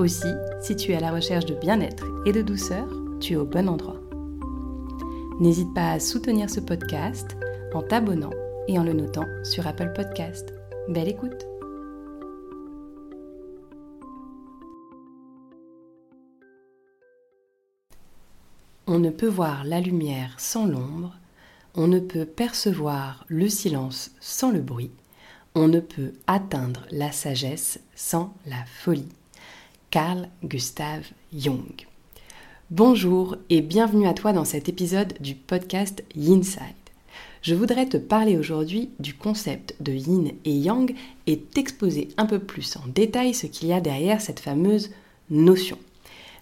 Aussi, si tu es à la recherche de bien-être et de douceur, tu es au bon endroit. N'hésite pas à soutenir ce podcast en t'abonnant et en le notant sur Apple Podcast. Belle écoute On ne peut voir la lumière sans l'ombre, on ne peut percevoir le silence sans le bruit, on ne peut atteindre la sagesse sans la folie. Carl Gustav Jung. Bonjour et bienvenue à toi dans cet épisode du podcast Yinside. Je voudrais te parler aujourd'hui du concept de yin et yang et t'exposer un peu plus en détail ce qu'il y a derrière cette fameuse notion.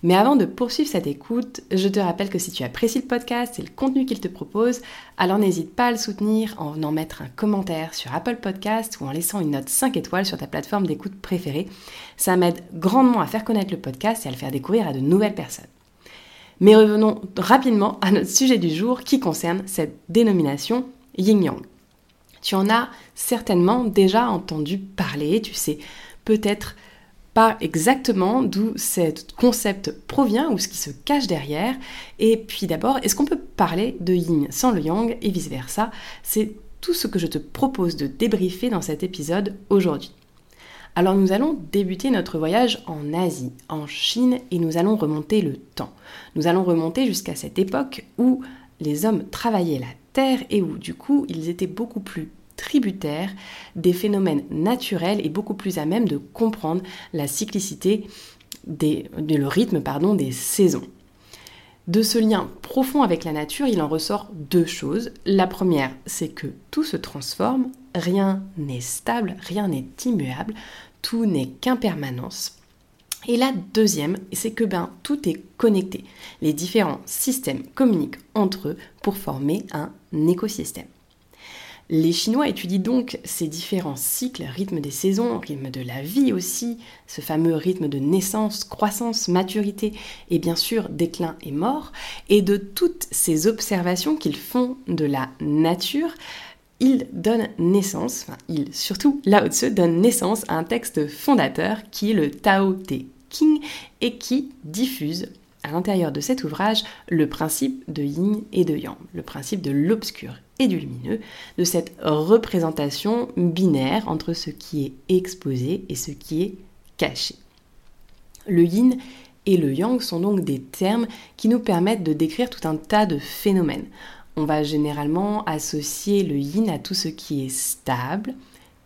Mais avant de poursuivre cette écoute, je te rappelle que si tu apprécies le podcast et le contenu qu'il te propose, alors n'hésite pas à le soutenir en venant mettre un commentaire sur Apple Podcast ou en laissant une note 5 étoiles sur ta plateforme d'écoute préférée. Ça m'aide grandement à faire connaître le podcast et à le faire découvrir à de nouvelles personnes. Mais revenons rapidement à notre sujet du jour qui concerne cette dénomination yin-yang. Tu en as certainement déjà entendu parler, tu sais peut-être exactement d'où ce concept provient ou ce qui se cache derrière. Et puis d'abord, est-ce qu'on peut parler de yin sans le yang et vice-versa? C'est tout ce que je te propose de débriefer dans cet épisode aujourd'hui. Alors nous allons débuter notre voyage en Asie, en Chine, et nous allons remonter le temps. Nous allons remonter jusqu'à cette époque où les hommes travaillaient la terre et où du coup ils étaient beaucoup plus tributaire des phénomènes naturels et beaucoup plus à même de comprendre la cyclicité, des, le rythme pardon, des saisons. De ce lien profond avec la nature, il en ressort deux choses. La première, c'est que tout se transforme, rien n'est stable, rien n'est immuable, tout n'est qu'impermanence. Et la deuxième, c'est que ben, tout est connecté. Les différents systèmes communiquent entre eux pour former un écosystème. Les Chinois étudient donc ces différents cycles, rythme des saisons, rythme de la vie aussi, ce fameux rythme de naissance, croissance, maturité et bien sûr déclin et mort. Et de toutes ces observations qu'ils font de la nature, ils donnent naissance, enfin ils surtout Lao Tzu donne naissance à un texte fondateur qui est le Tao Te King et qui diffuse à l'intérieur de cet ouvrage le principe de yin et de yang, le principe de l'obscur et du lumineux, de cette représentation binaire entre ce qui est exposé et ce qui est caché. Le yin et le yang sont donc des termes qui nous permettent de décrire tout un tas de phénomènes. On va généralement associer le yin à tout ce qui est stable,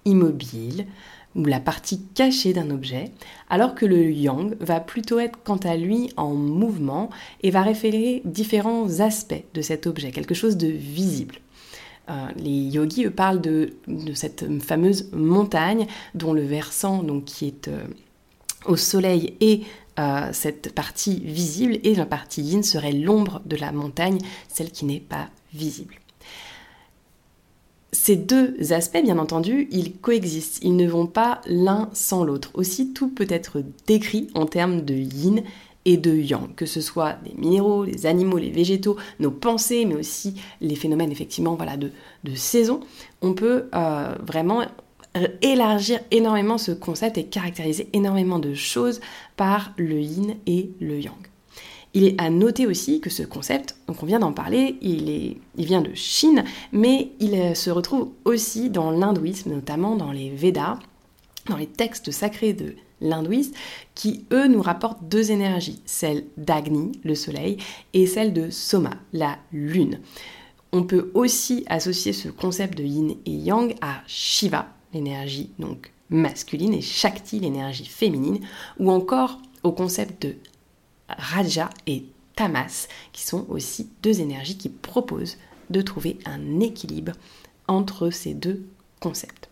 immobile, ou la partie cachée d'un objet, alors que le yang va plutôt être quant à lui en mouvement et va référer différents aspects de cet objet, quelque chose de visible. Euh, les yogis parlent de, cette fameuse montagne dont le versant donc, qui est euh, au soleil et euh, cette partie visible et la partie yin serait l'ombre de la montagne, celle qui n'est pas visible. Ces deux aspects, bien entendu, ils coexistent, ils ne vont pas l'un sans l'autre. Aussi, tout peut être décrit en termes de yin et de yang, que ce soit des minéraux, les animaux, les végétaux, nos pensées, mais aussi les phénomènes effectivement voilà, de, saison, on peut euh, vraiment élargir énormément ce concept et caractériser énormément de choses par le yin et le yang. Il est à noter aussi que ce concept, donc on vient d'en parler, il, est, vient de Chine, mais il euh, se retrouve aussi dans l'hindouisme, notamment dans les Védas, dans les textes sacrés de l'hindouisme, qui eux nous rapportent deux énergies, celle d'Agni, le soleil, et celle de Soma, la lune. On peut aussi associer ce concept de yin et yang à Shiva, l'énergie donc masculine, et Shakti, l'énergie féminine, ou encore au concept de Raja et Tamas, qui sont aussi deux énergies qui proposent de trouver un équilibre entre ces deux concepts.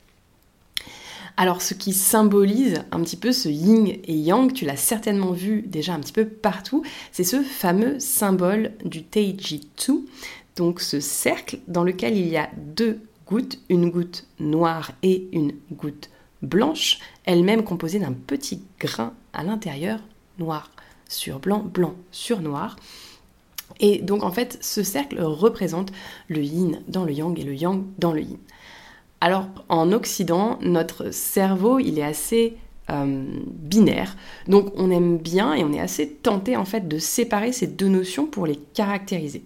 Alors ce qui symbolise un petit peu ce yin et yang, tu l'as certainement vu déjà un petit peu partout, c'est ce fameux symbole du Teiji-tsu, donc ce cercle dans lequel il y a deux gouttes, une goutte noire et une goutte blanche, elle-même composée d'un petit grain à l'intérieur, noir sur blanc, blanc sur noir. Et donc en fait, ce cercle représente le yin dans le yang et le yang dans le yin. Alors en Occident, notre cerveau, il est assez euh, binaire. Donc on aime bien et on est assez tenté en fait de séparer ces deux notions pour les caractériser.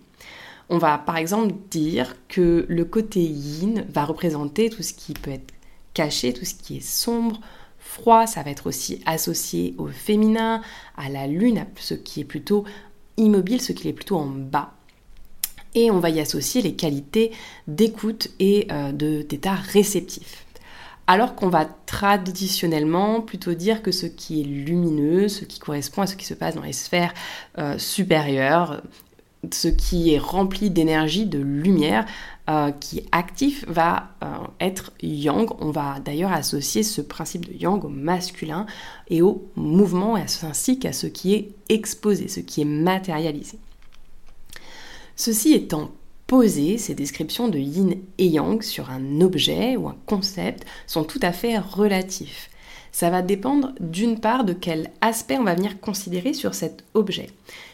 On va par exemple dire que le côté yin va représenter tout ce qui peut être caché, tout ce qui est sombre, froid, ça va être aussi associé au féminin, à la lune, à ce qui est plutôt immobile, ce qui est plutôt en bas. Et on va y associer les qualités d'écoute et euh, d'état réceptif. Alors qu'on va traditionnellement plutôt dire que ce qui est lumineux, ce qui correspond à ce qui se passe dans les sphères euh, supérieures, ce qui est rempli d'énergie, de lumière, euh, qui est actif, va euh, être yang. On va d'ailleurs associer ce principe de yang au masculin et au mouvement, ainsi qu'à ce qui est exposé, ce qui est matérialisé. Ceci étant posé, ces descriptions de yin et yang sur un objet ou un concept sont tout à fait relatifs. Ça va dépendre d'une part de quel aspect on va venir considérer sur cet objet.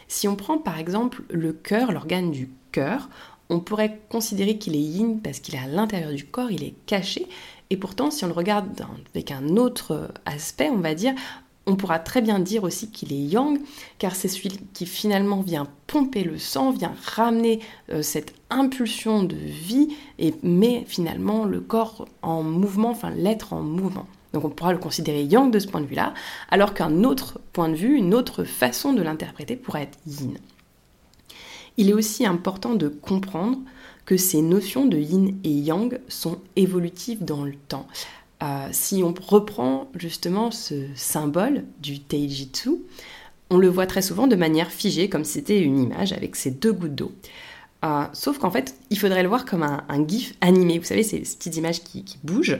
Si on prend par exemple le cœur, l'organe du cœur, on pourrait considérer qu'il est yin parce qu'il est à l'intérieur du corps, il est caché. Et pourtant, si on le regarde avec un autre aspect, on va dire, on pourra très bien dire aussi qu'il est yang, car c'est celui qui finalement vient pomper le sang, vient ramener euh, cette impulsion de vie et met finalement le corps en mouvement, enfin l'être en mouvement. Donc on pourra le considérer yang de ce point de vue-là, alors qu'un autre point de vue, une autre façon de l'interpréter pourrait être yin. Il est aussi important de comprendre que ces notions de yin et yang sont évolutives dans le temps. Euh, si on reprend justement ce symbole du Teijitsu, on le voit très souvent de manière figée, comme si c'était une image avec ces deux gouttes d'eau. Euh, sauf qu'en fait, il faudrait le voir comme un, gif animé. Vous savez, ces petites images qui, bougent.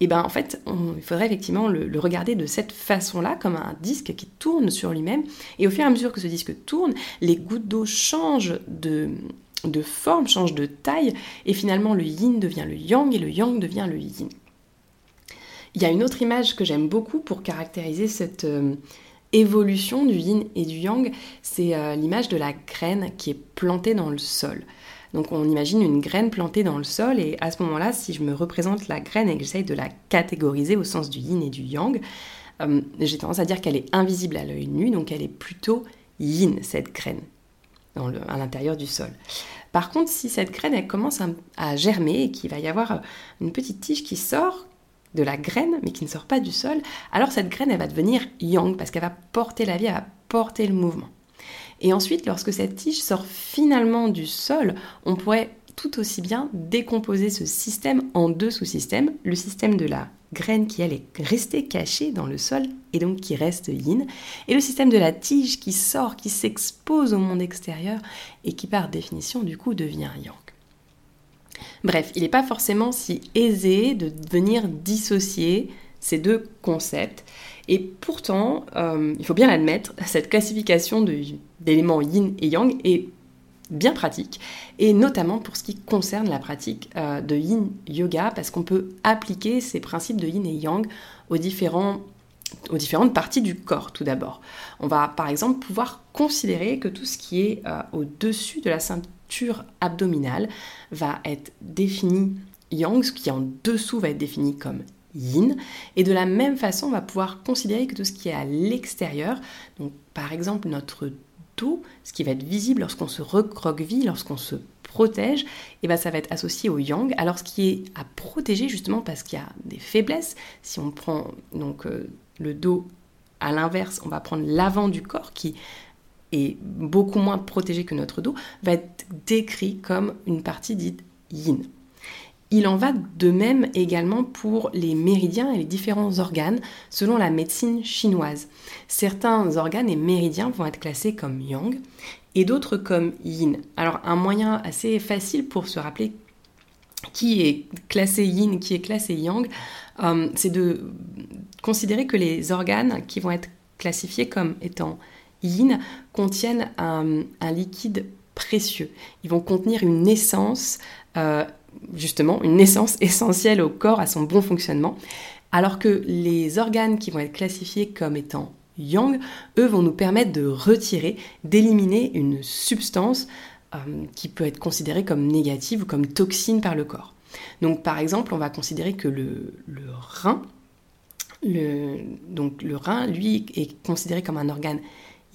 Et ben en fait, il faudrait effectivement le, regarder de cette façon-là, comme un disque qui tourne sur lui-même. Et au fur et à mesure que ce disque tourne, les gouttes d'eau changent de forme, changent de taille. Et finalement, le yin devient le yang et le yang devient le yin. Il y a une autre image que j'aime beaucoup pour caractériser cette, euh, évolution du yin et du yang, c'est euh, l'image de la graine qui est plantée dans le sol. Donc on imagine une graine plantée dans le sol et à ce moment-là, si je me représente la graine et que j'essaye de la catégoriser au sens du yin et du yang, euh, j'ai tendance à dire qu'elle est invisible à l'œil nu, donc elle est plutôt yin, cette graine, à l'intérieur du sol. Par contre, si cette graine elle commence à germer et qu'il va y avoir une petite tige qui sort, de la graine, mais qui ne sort pas du sol, alors cette graine, elle va devenir yang, parce qu'elle va porter la vie, elle va porter le mouvement. Et ensuite, lorsque cette tige sort finalement du sol, on pourrait tout aussi bien décomposer ce système en deux sous-systèmes. Le système de la graine qui, elle, est restée cachée dans le sol et donc qui reste yin, et le système de la tige qui sort, qui s'expose au monde extérieur et qui, par définition, du coup, devient yang. Bref, il n'est pas forcément si aisé de venir dissocier ces deux concepts. Et pourtant, euh, il faut bien l'admettre, cette classification d'éléments yin et yang est bien pratique, et notamment pour ce qui concerne la pratique euh, de yin yoga, parce qu'on peut appliquer ces principes de yin et yang aux, différentes parties du corps tout d'abord. On va par exemple pouvoir considérer que tout ce qui est euh, au-dessus de la ceinture abdominale va être définie yang, ce qui en dessous va être défini comme yin. Et de la même façon, on va pouvoir considérer que tout ce qui est à l'extérieur, donc par exemple notre dos, ce qui va être visible lorsqu'on se recroqueville, lorsqu'on se protège, et eh ben ça va être associé au yang. Alors ce qui est à protéger justement parce qu'il y a des faiblesses, si on prend donc euh, le dos à l'inverse, on va prendre l'avant du corps qui beaucoup moins protégé que notre dos, va être décrit comme une partie dite yin. Il en va de même également pour les méridiens et les différents organes selon la médecine chinoise. Certains organes et méridiens vont être classés comme yang et d'autres comme yin. Alors un moyen assez facile pour se rappeler qui est classé yin, qui est classé yang, euh, c'est de considérer que les organes qui vont être classifiés comme étant yin contiennent un, liquide précieux. Ils vont contenir une essence, euh, justement, une essence essentielle au corps, à son bon fonctionnement. Alors que les organes qui vont être classifiés comme étant yang, eux vont nous permettre de retirer, d'éliminer une substance euh, qui peut être considérée comme négative ou comme toxine par le corps. Donc par exemple, on va considérer que le, rein, donc le rein, lui, est considéré comme un organe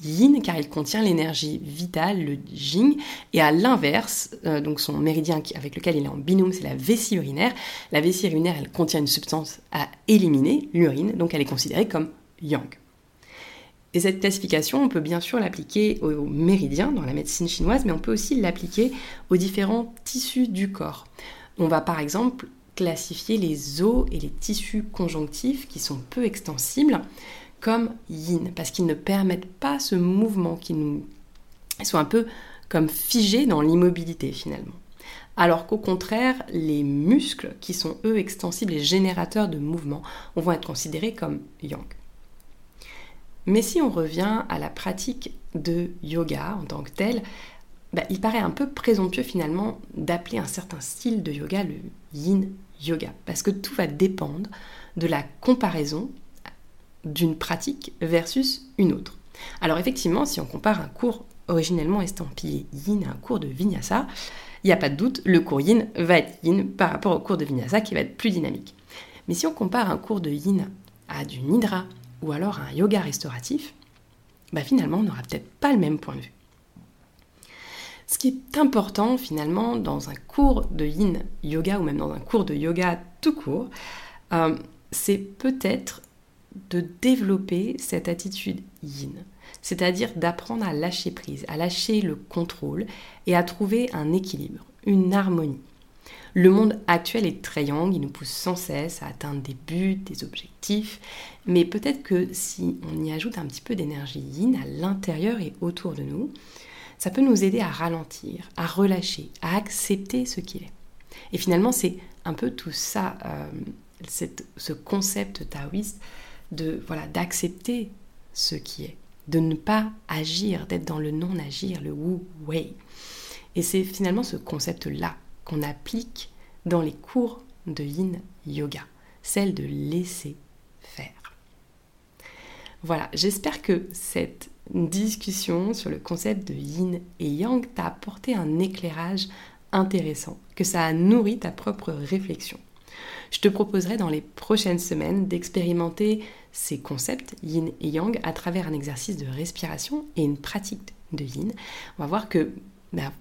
yin car il contient l'énergie vitale, le jing, et à l'inverse, euh, donc son méridien avec lequel il est en binôme, c'est la vessie urinaire. La vessie urinaire, elle contient une substance à éliminer, l'urine, donc elle est considérée comme yang. Et cette classification, on peut bien sûr l'appliquer aux méridiens dans la médecine chinoise, mais on peut aussi l'appliquer aux différents tissus du corps. On va par exemple classifier les os et les tissus conjonctifs qui sont peu extensibles comme yin, parce qu'ils ne permettent pas ce mouvement, qui nous... Ils sont un peu comme figés dans l'immobilité finalement. Alors qu'au contraire, les muscles, qui sont eux extensibles et générateurs de mouvement, vont être considérés comme yang. Mais si on revient à la pratique de yoga en tant que telle, bah, il paraît un peu présomptueux finalement d'appeler un certain style de yoga le yin yoga, parce que tout va dépendre de la comparaison d'une pratique versus une autre. Alors effectivement, si on compare un cours originellement estampillé yin à un cours de vinyasa, il n'y a pas de doute, le cours yin va être yin par rapport au cours de vinyasa qui va être plus dynamique. Mais si on compare un cours de yin à du nidra ou alors un yoga restauratif, bah finalement on n'aura peut-être pas le même point de vue. Ce qui est important finalement dans un cours de yin yoga ou même dans un cours de yoga tout court, euh, c'est peut-être de développer cette attitude yin, c'est-à-dire d'apprendre à lâcher prise, à lâcher le contrôle et à trouver un équilibre, une harmonie. Le monde actuel est très yang, il nous pousse sans cesse à atteindre des buts, des objectifs, mais peut-être que si on y ajoute un petit peu d'énergie yin à l'intérieur et autour de nous, ça peut nous aider à ralentir, à relâcher, à accepter ce qu'il est. Et finalement, c'est un peu tout ça, euh, ce concept taoïste voilà d'accepter ce qui est, de ne pas agir, d'être dans le non-agir, le wu wei. Et c'est finalement ce concept-là qu'on applique dans les cours de yin yoga, celle de laisser faire. Voilà, j'espère que cette discussion sur le concept de yin et yang t'a apporté un éclairage intéressant, que ça a nourri ta propre réflexion. Je te proposerai dans les prochaines semaines d'expérimenter ces concepts yin et yang à travers un exercice de respiration et une pratique de yin. On va voir que bah,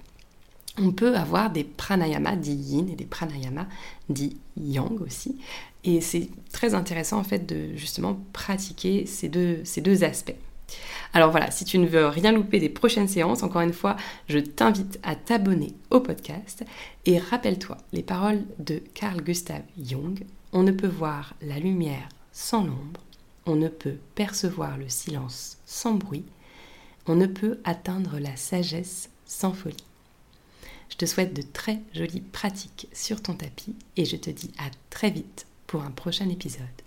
on peut avoir des pranayamas dits yin et des pranayamas dits yang aussi. Et c'est très intéressant en fait de justement pratiquer ces deux, ces deux aspects. Alors voilà, si tu ne veux rien louper des prochaines séances, encore une fois, je t'invite à t'abonner au podcast et rappelle-toi les paroles de Carl Gustav Jung. On ne peut voir la lumière sans l'ombre, on ne peut percevoir le silence sans bruit, on ne peut atteindre la sagesse sans folie. Je te souhaite de très jolies pratiques sur ton tapis et je te dis à très vite pour un prochain épisode.